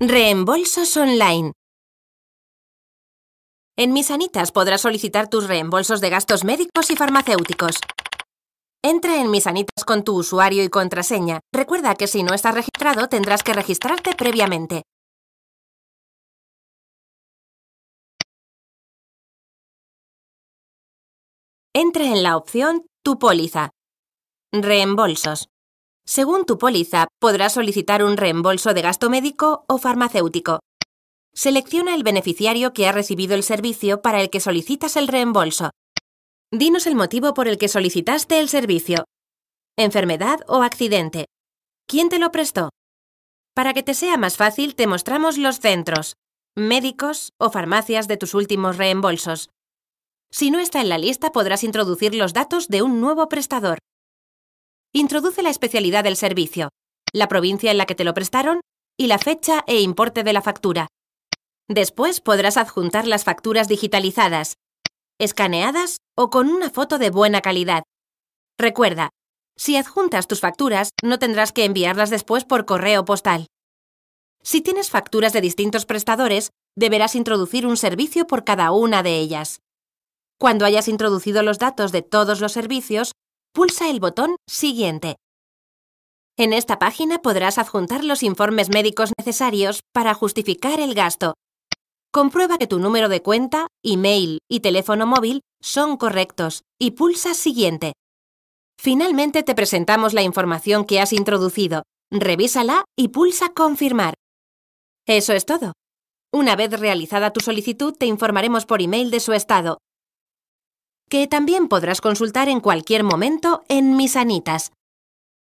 Reembolsos online. En Misanitas podrás solicitar tus reembolsos de gastos médicos y farmacéuticos. Entra en Misanitas con tu usuario y contraseña. Recuerda que si no estás registrado tendrás que registrarte previamente. Entra en la opción Tu póliza. Reembolsos. Según tu póliza, podrás solicitar un reembolso de gasto médico o farmacéutico. Selecciona el beneficiario que ha recibido el servicio para el que solicitas el reembolso. Dinos el motivo por el que solicitaste el servicio. Enfermedad o accidente. ¿Quién te lo prestó? Para que te sea más fácil, te mostramos los centros, médicos o farmacias de tus últimos reembolsos. Si no está en la lista, podrás introducir los datos de un nuevo prestador. Introduce la especialidad del servicio, la provincia en la que te lo prestaron y la fecha e importe de la factura. Después podrás adjuntar las facturas digitalizadas, escaneadas o con una foto de buena calidad. Recuerda, si adjuntas tus facturas, no tendrás que enviarlas después por correo postal. Si tienes facturas de distintos prestadores, deberás introducir un servicio por cada una de ellas. Cuando hayas introducido los datos de todos los servicios, pulsa el botón Siguiente. En esta página podrás adjuntar los informes médicos necesarios para justificar el gasto Comprueba que tu número de cuenta, email y teléfono móvil son correctos y pulsa Siguiente. Finalmente te presentamos la información que has introducido. Revísala y pulsa Confirmar. Eso es todo. Una vez realizada tu solicitud, te informaremos por email de su estado, que también podrás consultar en cualquier momento en Misanitas.